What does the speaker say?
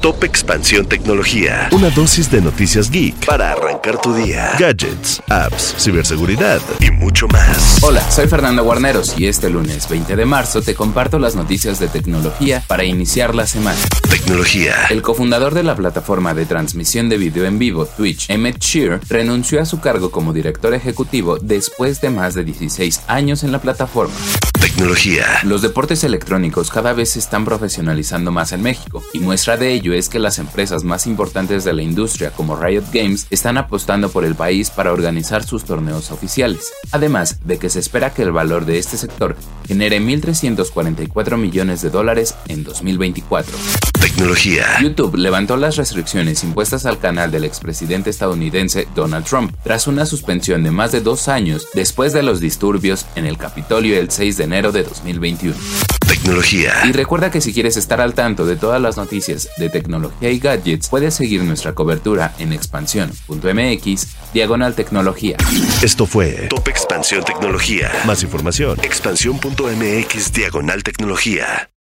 Top Expansión Tecnología. Una dosis de noticias geek para arrancar tu día. Gadgets, apps, ciberseguridad y mucho más. Hola, soy Fernando Guarneros y este lunes 20 de marzo te comparto las noticias de tecnología para iniciar la semana. Tecnología. El cofundador de la plataforma de transmisión de video en vivo Twitch, Emmett Shear, renunció a su cargo como director ejecutivo después de más de 16 años en la plataforma. Los deportes electrónicos cada vez se están profesionalizando más en México y muestra de ello es que las empresas más importantes de la industria como Riot Games están apostando por el país para organizar sus torneos oficiales, además de que se espera que el valor de este sector genere 1.344 millones de dólares en 2024. Tecnología. YouTube levantó las restricciones impuestas al canal del expresidente estadounidense Donald Trump tras una suspensión de más de dos años después de los disturbios en el Capitolio el 6 de enero de 2021. Tecnología. Y recuerda que si quieres estar al tanto de todas las noticias de tecnología y gadgets, puedes seguir nuestra cobertura en expansión.mx, diagonal tecnología. Esto fue Top Expansión Tecnología. Más información, expansión.mx, diagonal tecnología.